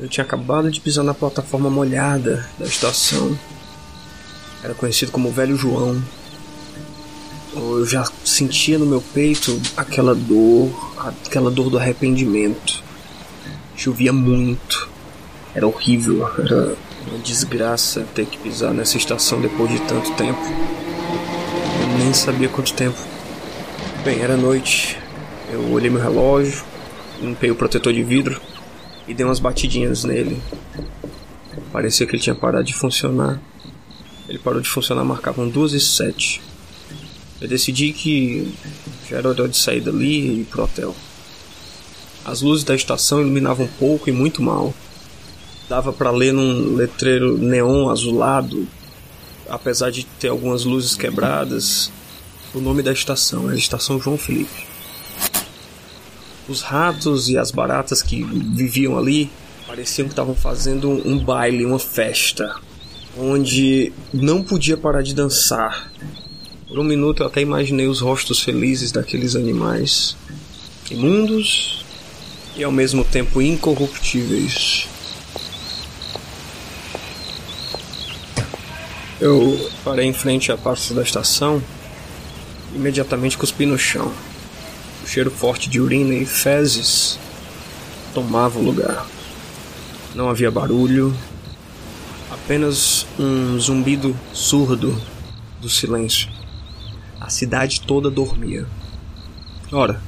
Eu tinha acabado de pisar na plataforma molhada da estação. Era conhecido como Velho João. Eu já sentia no meu peito aquela dor, aquela dor do arrependimento. Chovia muito. Era horrível, era uma desgraça ter que pisar nessa estação depois de tanto tempo. Eu nem sabia quanto tempo. Bem, era noite. Eu olhei meu relógio, limpei o protetor de vidro e dei umas batidinhas nele. Parecia que ele tinha parado de funcionar. Ele parou de funcionar, marcavam duas e sete. Eu decidi que já era hora de sair dali e ir pro hotel. As luzes da estação iluminavam pouco e muito mal. Dava para ler num letreiro neon azulado, apesar de ter algumas luzes quebradas, o nome da estação era Estação João Felipe. Os ratos e as baratas que viviam ali pareciam que estavam fazendo um baile, uma festa, onde não podia parar de dançar. Por um minuto eu até imaginei os rostos felizes daqueles animais, imundos e ao mesmo tempo incorruptíveis. Eu parei em frente à parte da estação imediatamente cuspi no chão cheiro forte de urina e fezes tomava o lugar. Não havia barulho, apenas um zumbido surdo do silêncio. A cidade toda dormia. Ora,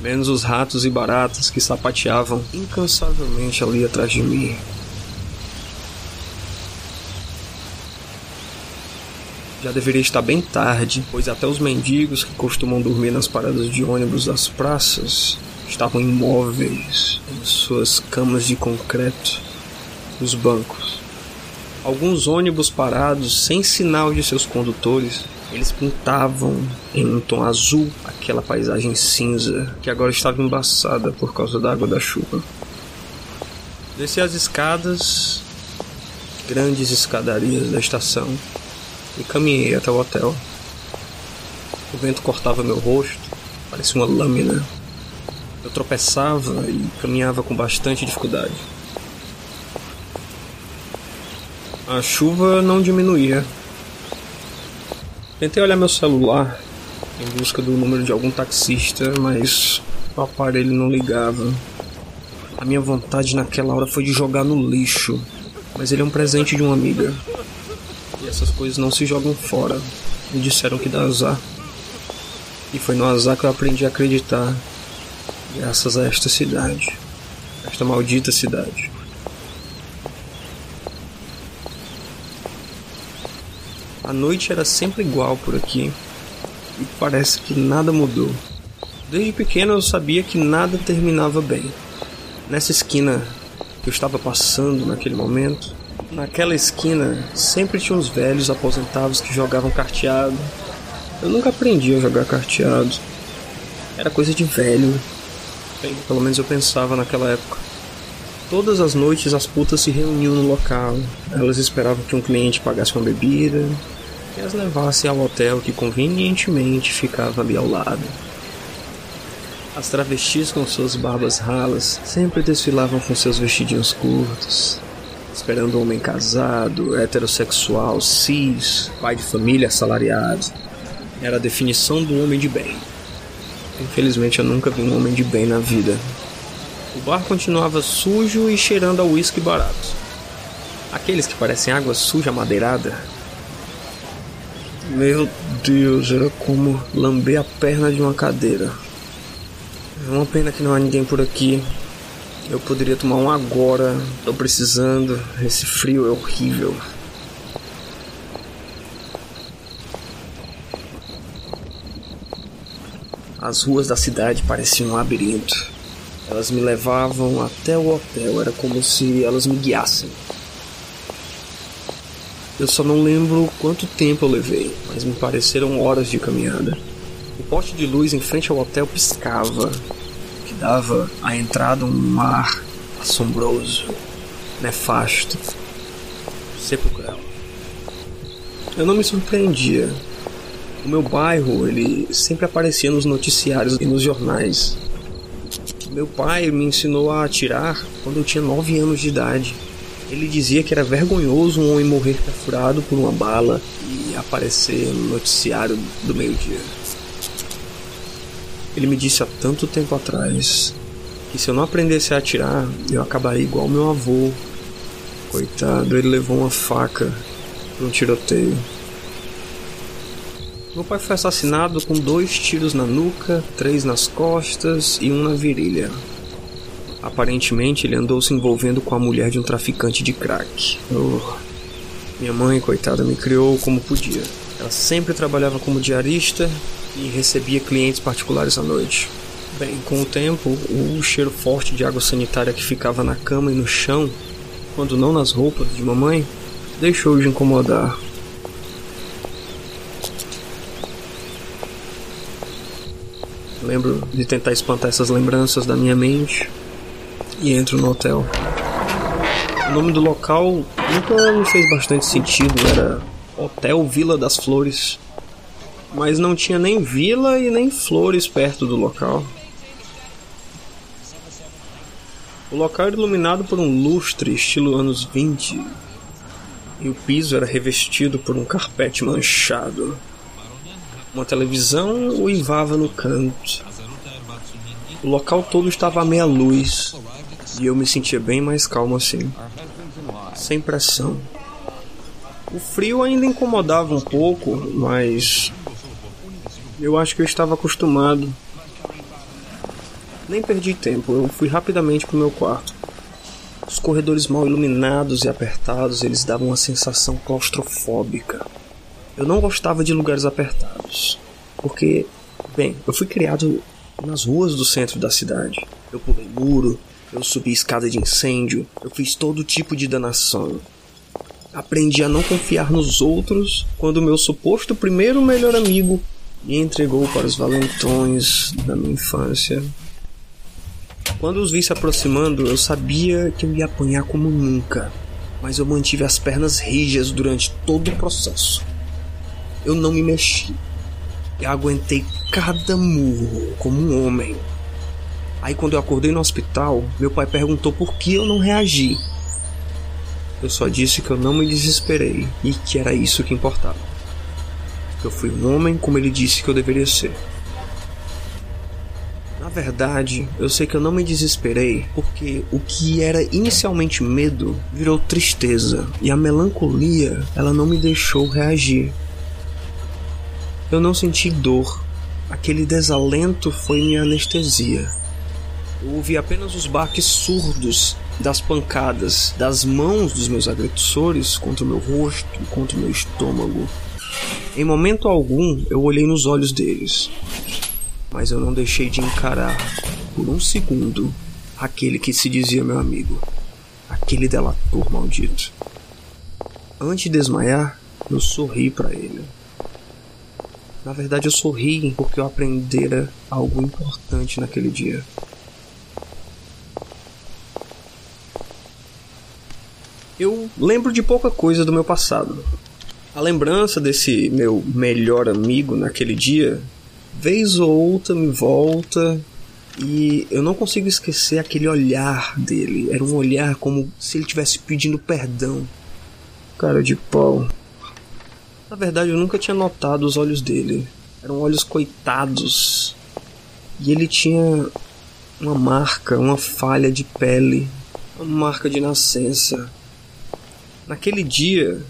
menos os ratos e baratas que sapateavam incansavelmente ali atrás de mim. Já deveria estar bem tarde, pois até os mendigos que costumam dormir nas paradas de ônibus das praças estavam imóveis em suas camas de concreto nos bancos. Alguns ônibus parados sem sinal de seus condutores, eles pintavam em um tom azul aquela paisagem cinza que agora estava embaçada por causa da água da chuva. Desci as escadas, grandes escadarias da estação, e caminhei até o hotel. O vento cortava meu rosto, parecia uma lâmina. Eu tropeçava e caminhava com bastante dificuldade. A chuva não diminuía. Tentei olhar meu celular em busca do número de algum taxista, mas o aparelho não ligava. A minha vontade naquela hora foi de jogar no lixo, mas ele é um presente de uma amiga. Essas coisas não se jogam fora. Me disseram que dá azar. E foi no azar que eu aprendi a acreditar. Graças a esta cidade. Esta maldita cidade. A noite era sempre igual por aqui. E parece que nada mudou. Desde pequeno eu sabia que nada terminava bem. Nessa esquina que eu estava passando naquele momento, Naquela esquina sempre tinha uns velhos aposentados que jogavam carteado. Eu nunca aprendi a jogar carteado. Era coisa de velho. Pelo menos eu pensava naquela época. Todas as noites as putas se reuniam no local. Elas esperavam que um cliente pagasse uma bebida e as levasse ao hotel que convenientemente ficava ali ao lado. As travestis com suas barbas ralas sempre desfilavam com seus vestidinhos curtos, esperando um homem casado, heterossexual, cis, pai de família, assalariado. Era a definição do homem de bem. Infelizmente eu nunca vi um homem de bem na vida. O bar continuava sujo e cheirando a uísque barato. Aqueles que parecem água suja madeirada. Meu Deus, era como lamber a perna de uma cadeira. É uma pena que não há ninguém por aqui eu poderia tomar um agora. Tô precisando. Esse frio é horrível. As ruas da cidade pareciam um labirinto. Elas me levavam até o hotel, era como se elas me guiassem. Eu só não lembro quanto tempo eu levei, mas me pareceram horas de caminhada. O poste de luz em frente ao hotel piscava, dava à entrada um ar assombroso, nefasto, sepulcral. Eu não me surpreendia. O meu bairro, ele sempre aparecia nos noticiários e nos jornais. Meu pai me ensinou a atirar quando eu tinha 9 anos de idade. Ele dizia que era vergonhoso um homem morrer perfurado por uma bala e aparecer no noticiário do meio-dia. Ele me disse há tanto tempo atrás que se eu não aprendesse a atirar, eu acabaria igual meu avô. Coitado, ele levou uma faca para um tiroteio. Meu pai foi assassinado com dois tiros na nuca, três nas costas e um na virilha. Aparentemente, ele andou se envolvendo com a mulher de um traficante de crack. Oh. Minha mãe, coitada, me criou como podia. Ela sempre trabalhava como diarista e recebia clientes particulares à noite. Bem, com o tempo, o cheiro forte de água sanitária que ficava na cama e no chão, quando não nas roupas de mamãe, deixou de incomodar. Lembro de tentar espantar essas lembranças da minha mente, e entro no hotel. O nome do local nunca me fez bastante sentido, era Hotel Vila das Flores. Mas não tinha nem vila e nem flores perto do local. O local era iluminado por um lustre estilo anos 20 e o piso era revestido por um carpete manchado. Uma televisão uivava no canto. O local todo estava à meia luz e eu me sentia bem mais calmo assim, sem pressão. O frio ainda incomodava um pouco, mas eu acho que eu estava acostumado. Nem perdi tempo, eu fui rapidamente para o meu quarto. Os corredores mal iluminados e apertados, eles davam uma sensação claustrofóbica. Eu não gostava de lugares apertados, porque, bem, eu fui criado nas ruas do centro da cidade. Eu pulei muro, eu subi escada de incêndio, eu fiz todo tipo de danação. Aprendi a não confiar nos outros quando meu suposto primeiro melhor amigo me entregou para os valentões da minha infância. Quando os vi se aproximando, eu sabia que eu ia apanhar como nunca, mas eu mantive as pernas rijas durante todo o processo. Eu não me mexi. Eu aguentei cada murro como um homem. Aí quando eu acordei no hospital, meu pai perguntou por que eu não reagi. Eu só disse que eu não me desesperei e que era isso que importava. Eu fui um homem como ele disse que eu deveria ser. Na verdade, eu sei que eu não me desesperei porque o que era inicialmente medo virou tristeza e a melancolia ela não me deixou reagir. Eu não senti dor. Aquele desalento foi minha anestesia. Eu ouvi apenas os baques surdos das pancadas das mãos dos meus agressores contra o meu rosto contra o meu estômago. Em momento algum eu olhei nos olhos deles, mas eu não deixei de encarar por um segundo aquele que se dizia meu amigo, aquele delator maldito. Antes de desmaiar, eu sorri para ele. Na verdade, eu sorri porque eu aprendera algo importante naquele dia. Eu lembro de pouca coisa do meu passado. A lembrança desse meu melhor amigo naquele dia, vez ou outra me volta e eu não consigo esquecer aquele olhar dele. Era um olhar como se ele estivesse pedindo perdão. Cara de pau. Na verdade, eu nunca tinha notado os olhos dele. Eram olhos coitados. E ele tinha uma marca, uma falha de pele, uma marca de nascença. Naquele dia,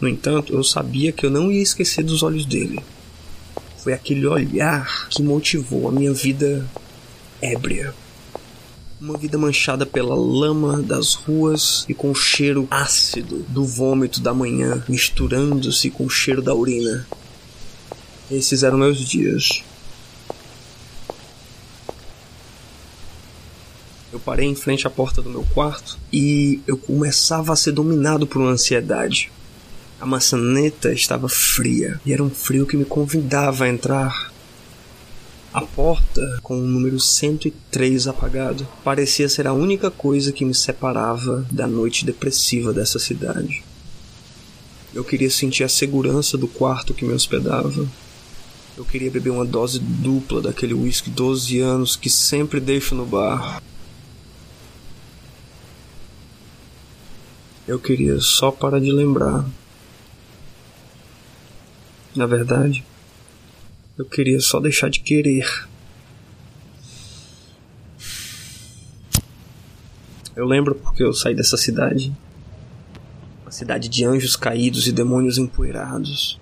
no entanto, eu sabia que eu não ia esquecer dos olhos dele. Foi aquele olhar que motivou a minha vida ébria. Uma vida manchada pela lama das ruas e com o cheiro ácido do vômito da manhã misturando-se com o cheiro da urina. Esses eram meus dias. Eu parei em frente à porta do meu quarto e eu começava a ser dominado por uma ansiedade. A maçaneta estava fria e era um frio que me convidava a entrar. A porta, com o número 103 apagado, parecia ser a única coisa que me separava da noite depressiva dessa cidade. Eu queria sentir a segurança do quarto que me hospedava. Eu queria beber uma dose dupla daquele whisky 12 anos que sempre deixo no bar. Eu queria só parar de lembrar. Na verdade, eu queria só deixar de querer. Eu lembro porque eu saí dessa cidade. Uma cidade de anjos caídos e demônios empoeirados.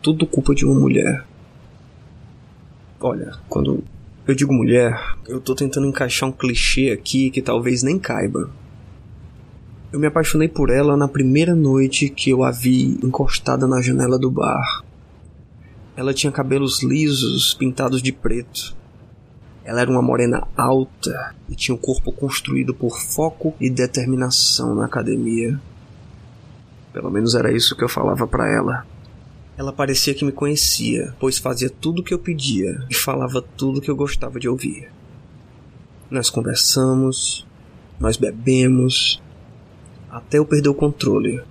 Tudo culpa de uma mulher. Olha, quando eu digo mulher, eu tô tentando encaixar um clichê aqui que talvez nem caiba. Eu me apaixonei por ela na primeira noite que eu a vi encostada na janela do bar. Ela tinha cabelos lisos, pintados de preto. Ela era uma morena alta e tinha o um corpo construído por foco e determinação na academia. Pelo menos era isso que eu falava para ela. Ela parecia que me conhecia, pois fazia tudo o que eu pedia e falava tudo o que eu gostava de ouvir. Nós conversamos, nós bebemos, até eu perder o controle.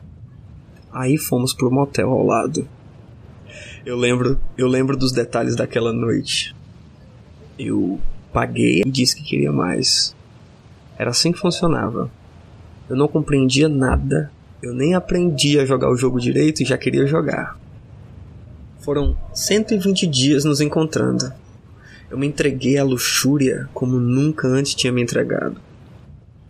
Aí fomos pro motel ao lado. Eu lembro, eu lembro dos detalhes daquela noite. Eu paguei e disse que queria mais. Era assim que funcionava. Eu não compreendia nada, eu nem aprendi a jogar o jogo direito e já queria jogar. Foram 120 dias nos encontrando. Eu me entreguei à luxúria como nunca antes tinha me entregado.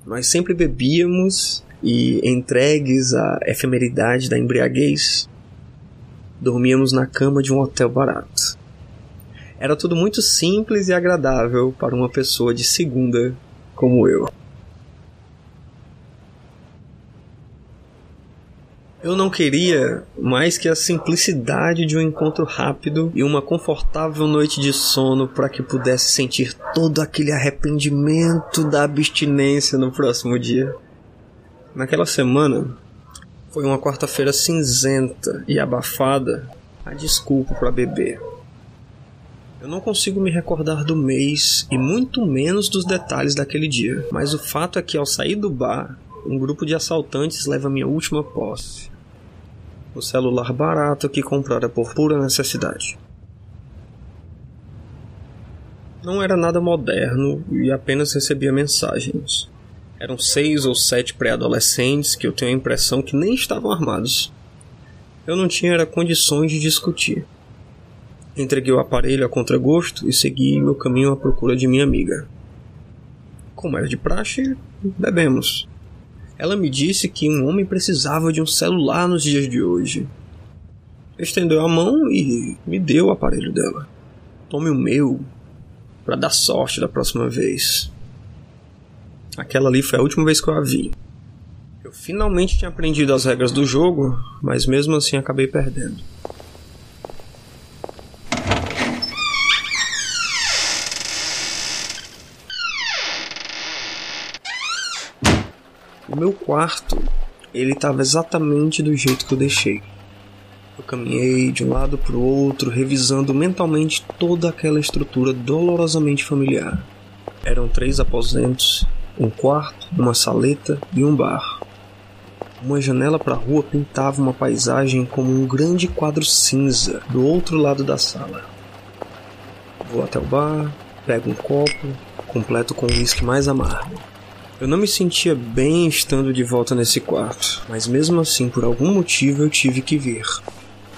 Nós sempre bebíamos e entregues à efemeridade da embriaguez, dormíamos na cama de um hotel barato. Era tudo muito simples e agradável para uma pessoa de segunda como eu. Eu não queria mais que a simplicidade de um encontro rápido e uma confortável noite de sono para que pudesse sentir todo aquele arrependimento da abstinência no próximo dia. Naquela semana, foi uma quarta-feira cinzenta e abafada, a desculpa para beber. Eu não consigo me recordar do mês e muito menos dos detalhes daquele dia, mas o fato é que ao sair do bar, um grupo de assaltantes leva minha última posse. O celular barato que comprara por pura necessidade. Não era nada moderno e apenas recebia mensagens. Eram seis ou sete pré-adolescentes que eu tenho a impressão que nem estavam armados. Eu não tinha era condições de discutir. Entreguei o aparelho a contragosto e segui meu caminho à procura de minha amiga. Como era de praxe, bebemos. Ela me disse que um homem precisava de um celular nos dias de hoje. Estendeu a mão e me deu o aparelho dela. Tome o meu, para dar sorte da próxima vez. Aquela ali foi a última vez que eu a vi. Eu finalmente tinha aprendido as regras do jogo, mas mesmo assim acabei perdendo. O meu quarto, ele estava exatamente do jeito que eu deixei. Eu caminhei de um lado para o outro, revisando mentalmente toda aquela estrutura dolorosamente familiar. Eram três aposentos um quarto, uma saleta e um bar. Uma janela para a rua pintava uma paisagem como um grande quadro cinza do outro lado da sala. Vou até o bar, pego um copo, completo com o uísque mais amargo. Eu não me sentia bem estando de volta nesse quarto, mas mesmo assim, por algum motivo, eu tive que vir.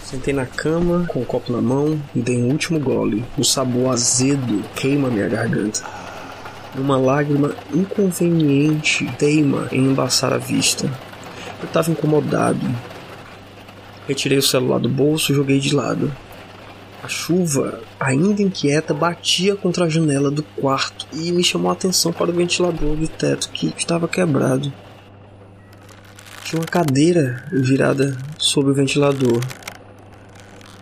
Sentei na cama, com o copo na mão, e dei um último gole. O sabor azedo queima minha garganta. Uma lágrima inconveniente teima em embaçar a vista. Eu estava incomodado. Retirei o celular do bolso e joguei de lado. A chuva, ainda inquieta, batia contra a janela do quarto e me chamou a atenção para o ventilador do teto que estava quebrado. Tinha uma cadeira virada sobre o ventilador.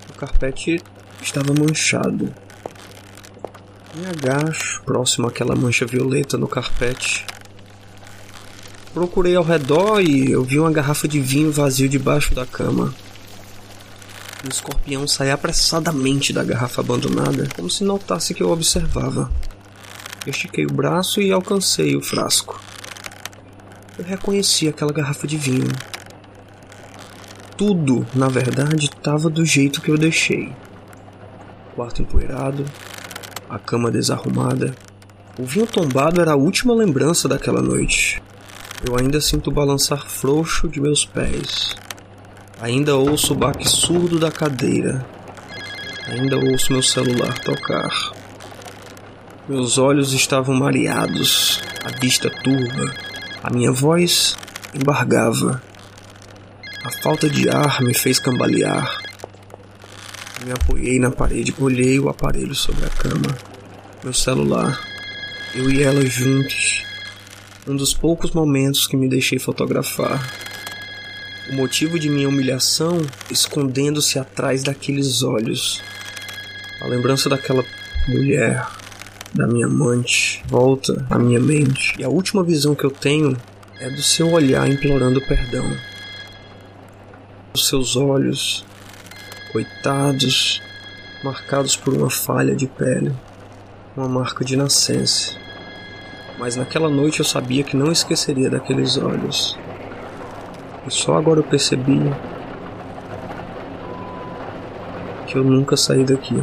O carpete estava manchado. Me agacho próximo àquela mancha violeta no carpete. Procurei ao redor e eu vi uma garrafa de vinho vazio debaixo da cama. O escorpião saía apressadamente da garrafa abandonada, como se notasse que eu observava. Estiquei o braço e alcancei o frasco. Eu reconheci aquela garrafa de vinho. Tudo, na verdade, estava do jeito que eu deixei quarto empoeirado, a cama desarrumada. O vinho tombado era a última lembrança daquela noite. Eu ainda sinto o balançar frouxo de meus pés. Ainda ouço o baque surdo da cadeira. Ainda ouço meu celular tocar. Meus olhos estavam mareados, a vista turva, a minha voz embargava. A falta de ar me fez cambalear. Me apoiei na parede, olhei o aparelho sobre a cama. Meu celular. Eu e ela juntos. Um dos poucos momentos que me deixei fotografar. O motivo de minha humilhação escondendo-se atrás daqueles olhos. A lembrança daquela mulher, da minha amante, volta à minha mente. E a última visão que eu tenho é do seu olhar implorando perdão. Os seus olhos, coitados, marcados por uma falha de pele, uma marca de nascença. Mas naquela noite eu sabia que não esqueceria daqueles olhos. E só agora eu percebi que eu nunca saí daqui.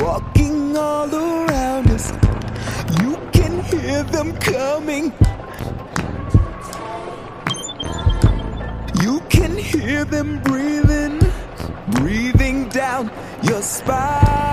Walking all around us. You can hear them coming. You can hear them breathing, breathing down your spine.